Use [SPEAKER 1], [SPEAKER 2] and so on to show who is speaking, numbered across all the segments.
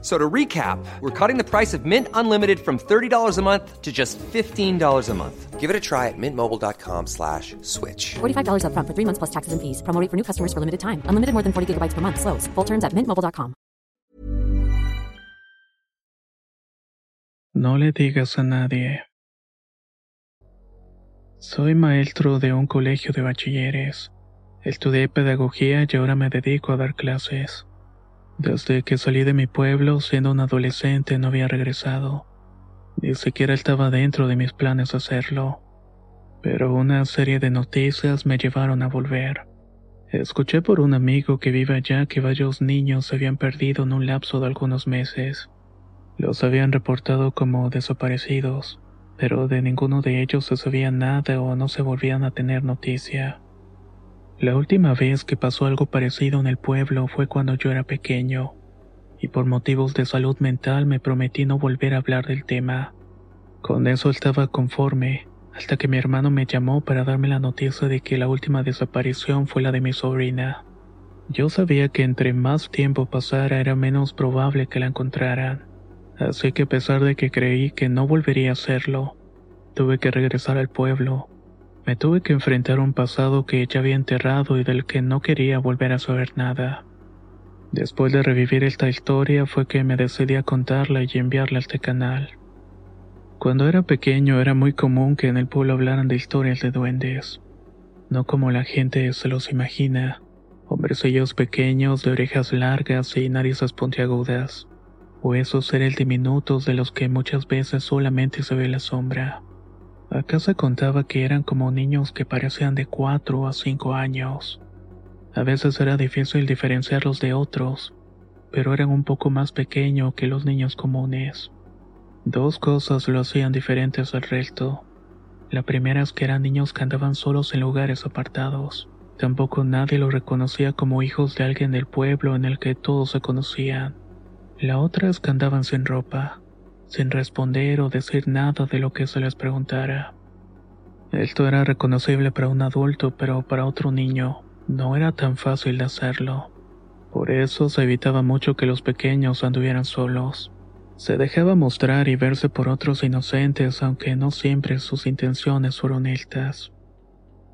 [SPEAKER 1] So to recap, we're cutting the price of Mint Unlimited from $30 a month to just $15 a month.
[SPEAKER 2] Give it a try at mintmobile.com slash switch.
[SPEAKER 3] $45 upfront for three months plus taxes and fees. Promo rate for new customers for limited time. Unlimited more than 40 gigabytes per month. Slows. Full terms at mintmobile.com.
[SPEAKER 4] No le digas a nadie. Soy maestro de un colegio de bachilleres. Estudié pedagogía y ahora me dedico a dar clases. Desde que salí de mi pueblo, siendo un adolescente, no había regresado. Ni siquiera estaba dentro de mis planes hacerlo. Pero una serie de noticias me llevaron a volver. Escuché por un amigo que vive allá que varios niños se habían perdido en un lapso de algunos meses. Los habían reportado como desaparecidos, pero de ninguno de ellos se sabía nada o no se volvían a tener noticia. La última vez que pasó algo parecido en el pueblo fue cuando yo era pequeño, y por motivos de salud mental me prometí no volver a hablar del tema. Con eso estaba conforme, hasta que mi hermano me llamó para darme la noticia de que la última desaparición fue la de mi sobrina. Yo sabía que entre más tiempo pasara era menos probable que la encontraran, así que a pesar de que creí que no volvería a hacerlo, tuve que regresar al pueblo me tuve que enfrentar un pasado que ya había enterrado y del que no quería volver a saber nada. Después de revivir esta historia fue que me decidí a contarla y enviarla a este canal. Cuando era pequeño era muy común que en el pueblo hablaran de historias de duendes, no como la gente se los imagina, hombrecillos pequeños de orejas largas y narices puntiagudas, o esos seres diminutos de los que muchas veces solamente se ve la sombra. Acá se contaba que eran como niños que parecían de 4 a 5 años. A veces era difícil diferenciarlos de otros, pero eran un poco más pequeños que los niños comunes. Dos cosas lo hacían diferentes al resto. La primera es que eran niños que andaban solos en lugares apartados. Tampoco nadie los reconocía como hijos de alguien del pueblo en el que todos se conocían. La otra es que andaban sin ropa sin responder o decir nada de lo que se les preguntara. Esto era reconocible para un adulto, pero para otro niño no era tan fácil de hacerlo. Por eso se evitaba mucho que los pequeños anduvieran solos. Se dejaba mostrar y verse por otros inocentes, aunque no siempre sus intenciones fueron estas.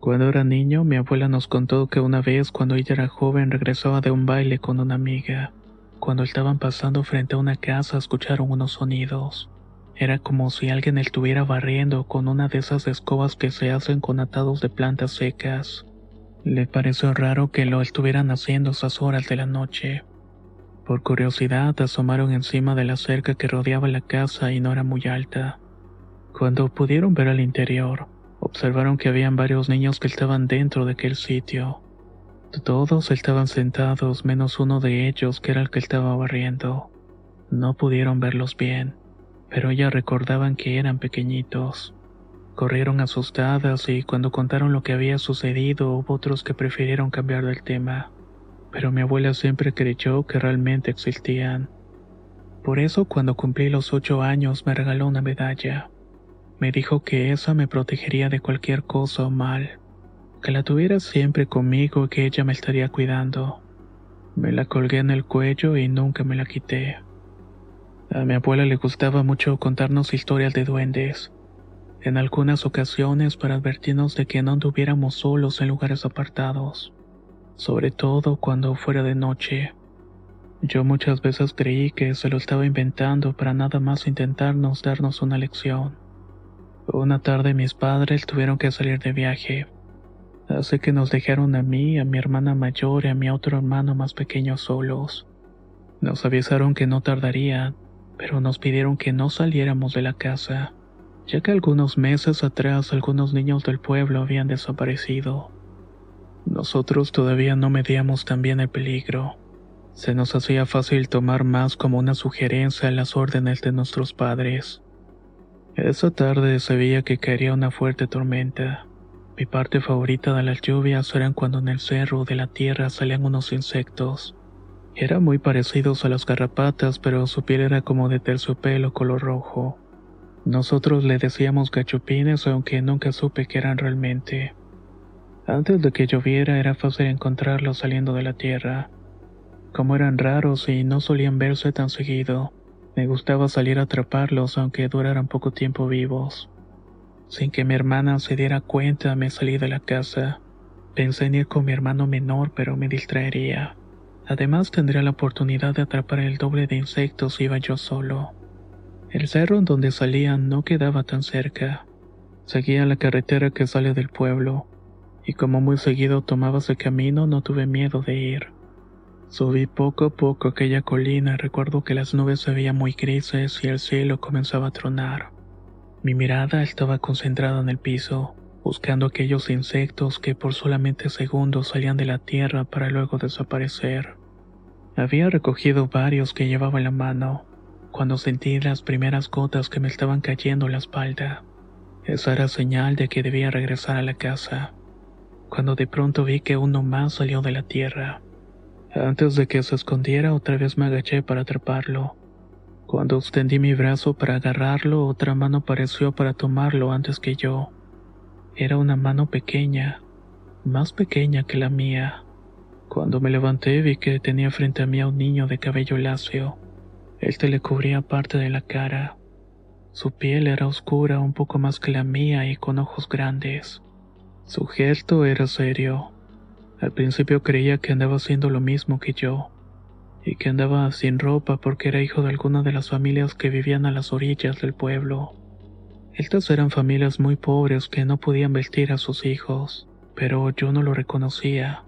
[SPEAKER 4] Cuando era niño, mi abuela nos contó que una vez cuando ella era joven regresaba de un baile con una amiga. Cuando estaban pasando frente a una casa escucharon unos sonidos. Era como si alguien estuviera barriendo con una de esas escobas que se hacen con atados de plantas secas. Le pareció raro que lo estuvieran haciendo esas horas de la noche. Por curiosidad asomaron encima de la cerca que rodeaba la casa y no era muy alta. Cuando pudieron ver al interior, observaron que habían varios niños que estaban dentro de aquel sitio. Todos estaban sentados menos uno de ellos que era el que estaba barriendo. No pudieron verlos bien, pero ya recordaban que eran pequeñitos. Corrieron asustadas y cuando contaron lo que había sucedido hubo otros que prefirieron cambiar del tema. Pero mi abuela siempre creyó que realmente existían. Por eso cuando cumplí los ocho años me regaló una medalla. Me dijo que esa me protegería de cualquier cosa o mal que la tuviera siempre conmigo y que ella me estaría cuidando. Me la colgué en el cuello y nunca me la quité. A mi abuela le gustaba mucho contarnos historias de duendes, en algunas ocasiones para advertirnos de que no anduviéramos solos en lugares apartados, sobre todo cuando fuera de noche. Yo muchas veces creí que se lo estaba inventando para nada más intentarnos darnos una lección. Una tarde mis padres tuvieron que salir de viaje. Así que nos dejaron a mí, a mi hermana mayor y a mi otro hermano más pequeño solos. Nos avisaron que no tardaría, pero nos pidieron que no saliéramos de la casa, ya que algunos meses atrás algunos niños del pueblo habían desaparecido. Nosotros todavía no medíamos tan bien el peligro. Se nos hacía fácil tomar más como una sugerencia las órdenes de nuestros padres. Esa tarde se veía que caería una fuerte tormenta. Mi parte favorita de las lluvias eran cuando en el cerro de la tierra salían unos insectos, Eran muy parecidos a las garrapatas, pero su piel era como de terciopelo color rojo. Nosotros le decíamos gachupines, aunque nunca supe qué eran realmente. Antes de que lloviera era fácil encontrarlos saliendo de la tierra. Como eran raros y no solían verse tan seguido, me gustaba salir a atraparlos aunque duraran poco tiempo vivos. Sin que mi hermana se diera cuenta me salí de la casa. Pensé en ir con mi hermano menor pero me distraería. Además tendría la oportunidad de atrapar el doble de insectos si iba yo solo. El cerro en donde salían no quedaba tan cerca. Seguía la carretera que sale del pueblo, y como muy seguido tomaba ese camino no tuve miedo de ir. Subí poco a poco aquella colina y recuerdo que las nubes se veían muy grises y el cielo comenzaba a tronar. Mi mirada estaba concentrada en el piso, buscando aquellos insectos que por solamente segundos salían de la tierra para luego desaparecer. Había recogido varios que llevaba en la mano, cuando sentí las primeras gotas que me estaban cayendo en la espalda. Esa era señal de que debía regresar a la casa, cuando de pronto vi que uno más salió de la tierra. Antes de que se escondiera, otra vez me agaché para atraparlo. Cuando extendí mi brazo para agarrarlo, otra mano apareció para tomarlo antes que yo. Era una mano pequeña, más pequeña que la mía. Cuando me levanté vi que tenía frente a mí a un niño de cabello lacio. Este le cubría parte de la cara. Su piel era oscura un poco más que la mía y con ojos grandes. Su gesto era serio. Al principio creía que andaba haciendo lo mismo que yo, y que andaba sin ropa porque era hijo de alguna de las familias que vivían a las orillas del pueblo. Estas eran familias muy pobres que no podían vestir a sus hijos, pero yo no lo reconocía.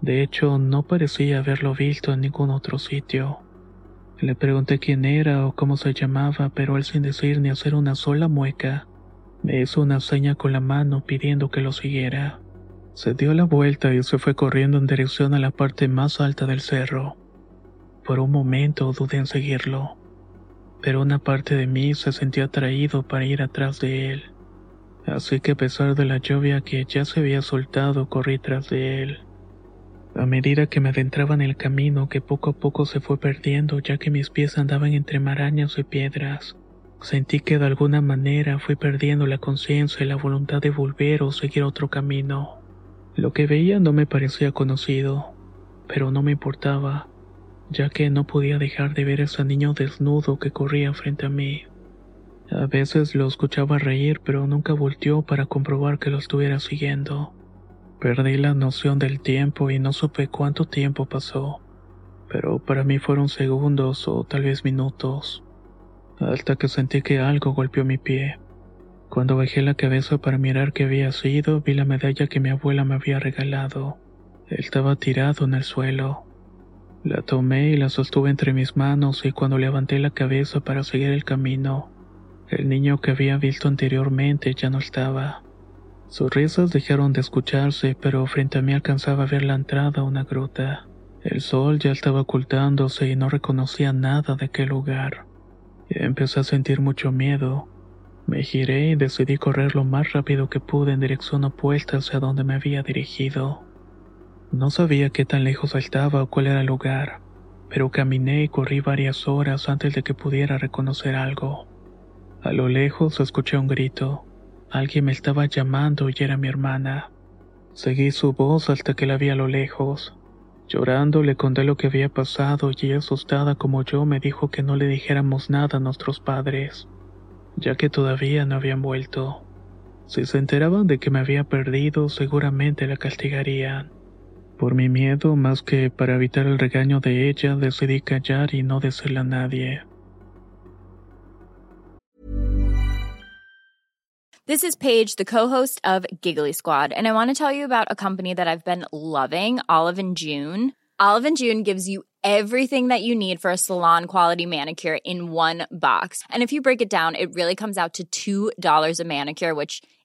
[SPEAKER 4] De hecho, no parecía haberlo visto en ningún otro sitio. Le pregunté quién era o cómo se llamaba, pero él sin decir ni hacer una sola mueca, me hizo una seña con la mano pidiendo que lo siguiera. Se dio la vuelta y se fue corriendo en dirección a la parte más alta del cerro. Por un momento dudé en seguirlo, pero una parte de mí se sentía atraído para ir atrás de él. Así que a pesar de la lluvia que ya se había soltado, corrí tras de él. A medida que me adentraba en el camino que poco a poco se fue perdiendo ya que mis pies andaban entre marañas y piedras, sentí que de alguna manera fui perdiendo la conciencia y la voluntad de volver o seguir otro camino. Lo que veía no me parecía conocido, pero no me importaba, ya que no podía dejar de ver a ese niño desnudo que corría frente a mí. A veces lo escuchaba reír, pero nunca volteó para comprobar que lo estuviera siguiendo. Perdí la noción del tiempo y no supe cuánto tiempo pasó, pero para mí fueron segundos o tal vez minutos, hasta que sentí que algo golpeó mi pie. Cuando bajé la cabeza para mirar qué había sido, vi la medalla que mi abuela me había regalado. Estaba tirado en el suelo. La tomé y la sostuve entre mis manos y cuando levanté la cabeza para seguir el camino, el niño que había visto anteriormente ya no estaba. Sus risas dejaron de escucharse, pero frente a mí alcanzaba a ver la entrada a una gruta. El sol ya estaba ocultándose y no reconocía nada de aquel lugar. Empecé a sentir mucho miedo me giré y decidí correr lo más rápido que pude en dirección opuesta hacia donde me había dirigido. No sabía qué tan lejos estaba o cuál era el lugar, pero caminé y corrí varias horas antes de que pudiera reconocer algo. A lo lejos escuché un grito. Alguien me estaba llamando y era mi hermana. Seguí su voz hasta que la vi a lo lejos. Llorando le conté lo que había pasado y asustada como yo me dijo que no le dijéramos nada a nuestros padres ya que todavía no habían vuelto. Si se enteraban de que me había perdido, seguramente la castigarían. Por mi miedo, más que para evitar el regaño de ella, decidí callar y no decirle a nadie.
[SPEAKER 5] This is Paige, the co-host of Giggly Squad, and I want to tell you about a company that I've been loving, Olive and June. Olive and June gives you everything that you need for a salon quality manicure in one box. And if you break it down, it really comes out to $2 a manicure, which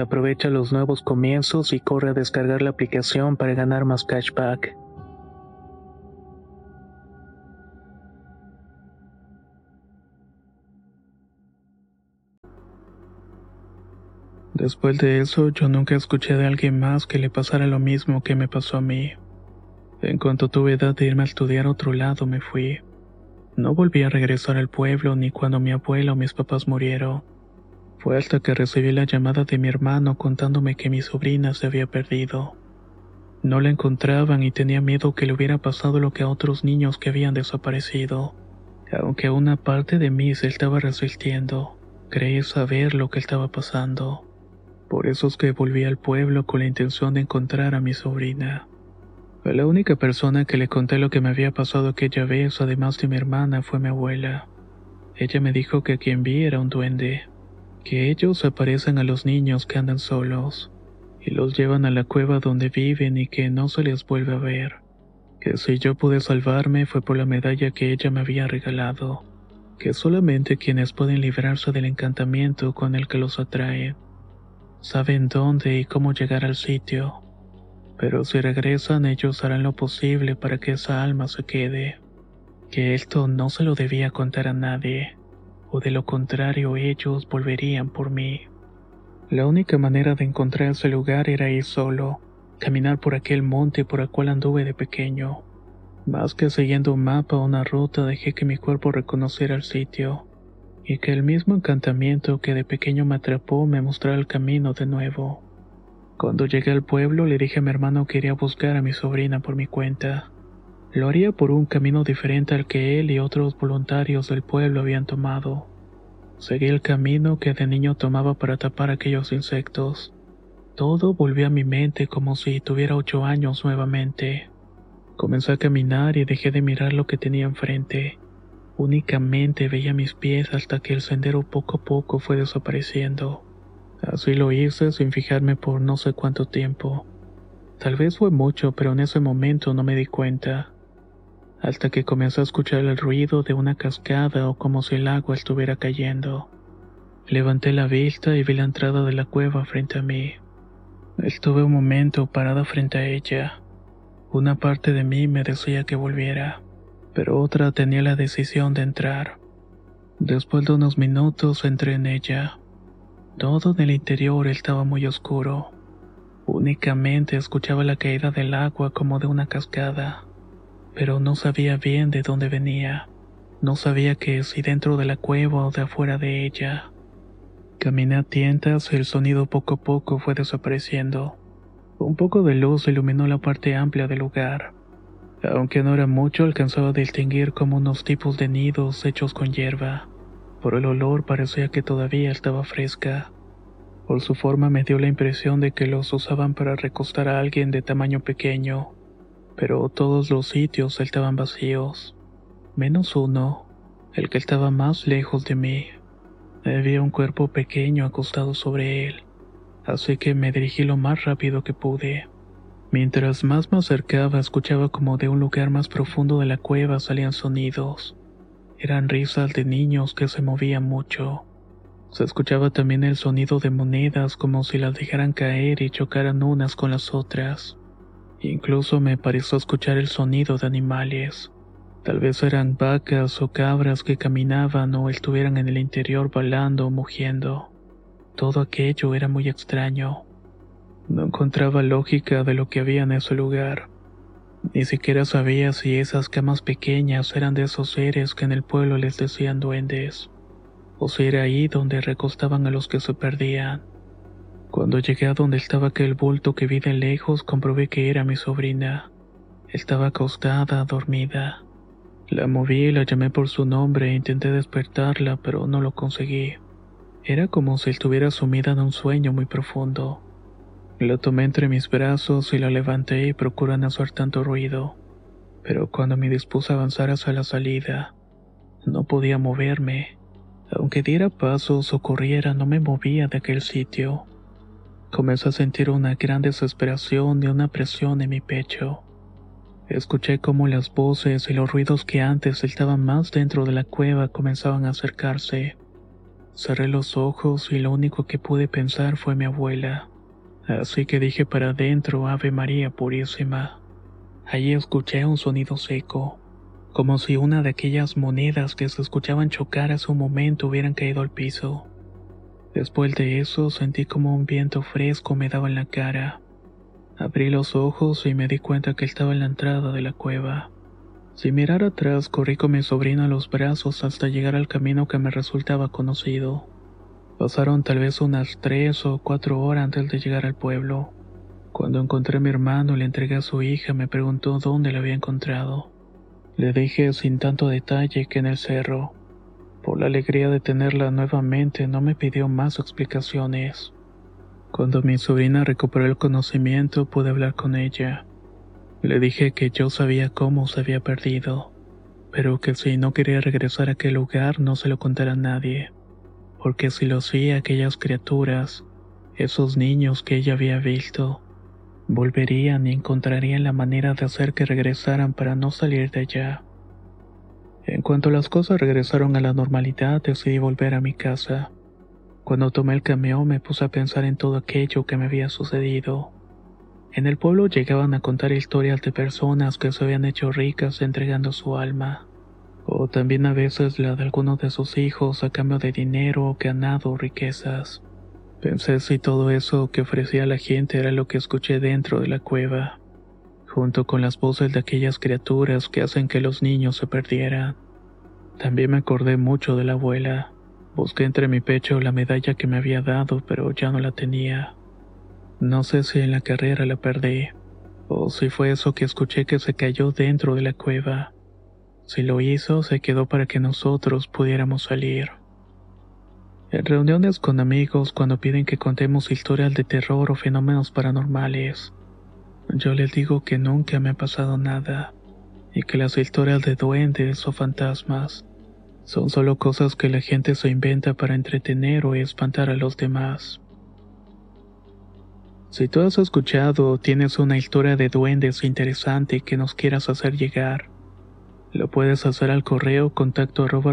[SPEAKER 4] Aprovecha los nuevos comienzos y corre a descargar la aplicación para ganar más cashback. Después de eso, yo nunca escuché de alguien más que le pasara lo mismo que me pasó a mí. En cuanto tuve edad de irme a estudiar a otro lado, me fui. No volví a regresar al pueblo ni cuando mi abuela o mis papás murieron. Fue hasta que recibí la llamada de mi hermano contándome que mi sobrina se había perdido. No la encontraban y tenía miedo que le hubiera pasado lo que a otros niños que habían desaparecido. Aunque una parte de mí se estaba resistiendo, creí saber lo que estaba pasando. Por eso es que volví al pueblo con la intención de encontrar a mi sobrina. La única persona que le conté lo que me había pasado aquella vez, además de mi hermana, fue mi abuela. Ella me dijo que quien vi era un duende, que ellos aparecen a los niños que andan solos y los llevan a la cueva donde viven y que no se les vuelve a ver. Que si yo pude salvarme fue por la medalla que ella me había regalado. Que solamente quienes pueden librarse del encantamiento con el que los atrae saben dónde y cómo llegar al sitio. Pero si regresan ellos harán lo posible para que esa alma se quede. Que esto no se lo debía contar a nadie o de lo contrario ellos volverían por mí. La única manera de encontrar ese lugar era ir solo, caminar por aquel monte por el cual anduve de pequeño. Más que siguiendo un mapa o una ruta dejé que mi cuerpo reconociera el sitio, y que el mismo encantamiento que de pequeño me atrapó me mostrara el camino de nuevo. Cuando llegué al pueblo le dije a mi hermano que iría a buscar a mi sobrina por mi cuenta. Lo haría por un camino diferente al que él y otros voluntarios del pueblo habían tomado. Seguí el camino que de niño tomaba para tapar aquellos insectos. Todo volvió a mi mente como si tuviera ocho años nuevamente. Comencé a caminar y dejé de mirar lo que tenía enfrente. Únicamente veía mis pies hasta que el sendero poco a poco fue desapareciendo. Así lo hice sin fijarme por no sé cuánto tiempo. Tal vez fue mucho, pero en ese momento no me di cuenta. Hasta que comencé a escuchar el ruido de una cascada o como si el agua estuviera cayendo. Levanté la vista y vi la entrada de la cueva frente a mí. Estuve un momento parada frente a ella. Una parte de mí me decía que volviera, pero otra tenía la decisión de entrar. Después de unos minutos entré en ella. Todo en el interior estaba muy oscuro. Únicamente escuchaba la caída del agua como de una cascada, pero no sabía bien de dónde venía. No sabía que si dentro de la cueva o de afuera de ella. Caminé a tientas el sonido poco a poco fue desapareciendo. Un poco de luz iluminó la parte amplia del lugar. Aunque no era mucho, alcanzaba a distinguir como unos tipos de nidos hechos con hierba. Por el olor parecía que todavía estaba fresca. Por su forma me dio la impresión de que los usaban para recostar a alguien de tamaño pequeño, pero todos los sitios estaban vacíos, menos uno, el que estaba más lejos de mí. Había un cuerpo pequeño acostado sobre él, así que me dirigí lo más rápido que pude. Mientras más me acercaba, escuchaba como de un lugar más profundo de la cueva salían sonidos. Eran risas de niños que se movían mucho. Se escuchaba también el sonido de monedas como si las dejaran caer y chocaran unas con las otras. Incluso me pareció escuchar el sonido de animales. Tal vez eran vacas o cabras que caminaban o estuvieran en el interior balando o mugiendo. Todo aquello era muy extraño. No encontraba lógica de lo que había en ese lugar. Ni siquiera sabía si esas camas pequeñas eran de esos seres que en el pueblo les decían duendes, o si era ahí donde recostaban a los que se perdían. Cuando llegué a donde estaba aquel bulto que vi de lejos, comprobé que era mi sobrina. Estaba acostada, dormida. La moví y la llamé por su nombre e intenté despertarla, pero no lo conseguí. Era como si estuviera sumida en un sueño muy profundo. La tomé entre mis brazos y la levanté y procuré no hacer tanto ruido. Pero cuando me dispuse a avanzar hacia la salida, no podía moverme. Aunque diera pasos o corriera, no me movía de aquel sitio. Comencé a sentir una gran desesperación y una presión en mi pecho. Escuché cómo las voces y los ruidos que antes estaban más dentro de la cueva comenzaban a acercarse. Cerré los ojos y lo único que pude pensar fue mi abuela. Así que dije para adentro Ave María Purísima. Allí escuché un sonido seco, como si una de aquellas monedas que se escuchaban chocar hace un momento hubieran caído al piso. Después de eso sentí como un viento fresco me daba en la cara. Abrí los ojos y me di cuenta que estaba en la entrada de la cueva. Sin mirar atrás, corrí con mi sobrino a los brazos hasta llegar al camino que me resultaba conocido. Pasaron tal vez unas tres o cuatro horas antes de llegar al pueblo. Cuando encontré a mi hermano y le entregué a su hija, me preguntó dónde la había encontrado. Le dije sin tanto detalle que en el cerro. Por la alegría de tenerla nuevamente, no me pidió más explicaciones. Cuando mi sobrina recuperó el conocimiento pude hablar con ella. Le dije que yo sabía cómo se había perdido, pero que si no quería regresar a aquel lugar no se lo contara a nadie, porque si lo hacía aquellas criaturas, esos niños que ella había visto, volverían y encontrarían la manera de hacer que regresaran para no salir de allá. En cuanto las cosas regresaron a la normalidad, decidí volver a mi casa. Cuando tomé el camión me puse a pensar en todo aquello que me había sucedido. En el pueblo llegaban a contar historias de personas que se habían hecho ricas entregando su alma, o también a veces la de algunos de sus hijos a cambio de dinero o ganado riquezas. Pensé si todo eso que ofrecía la gente era lo que escuché dentro de la cueva, junto con las voces de aquellas criaturas que hacen que los niños se perdieran. También me acordé mucho de la abuela Busqué entre mi pecho la medalla que me había dado, pero ya no la tenía. No sé si en la carrera la perdí, o si fue eso que escuché que se cayó dentro de la cueva. Si lo hizo, se quedó para que nosotros pudiéramos salir. En reuniones con amigos, cuando piden que contemos historias de terror o fenómenos paranormales, yo les digo que nunca me ha pasado nada y que las historias de duendes o fantasmas son solo cosas que la gente se inventa para entretener o espantar a los demás. Si tú has escuchado o tienes una historia de duendes interesante que nos quieras hacer llegar, lo puedes hacer al correo contacto arroba.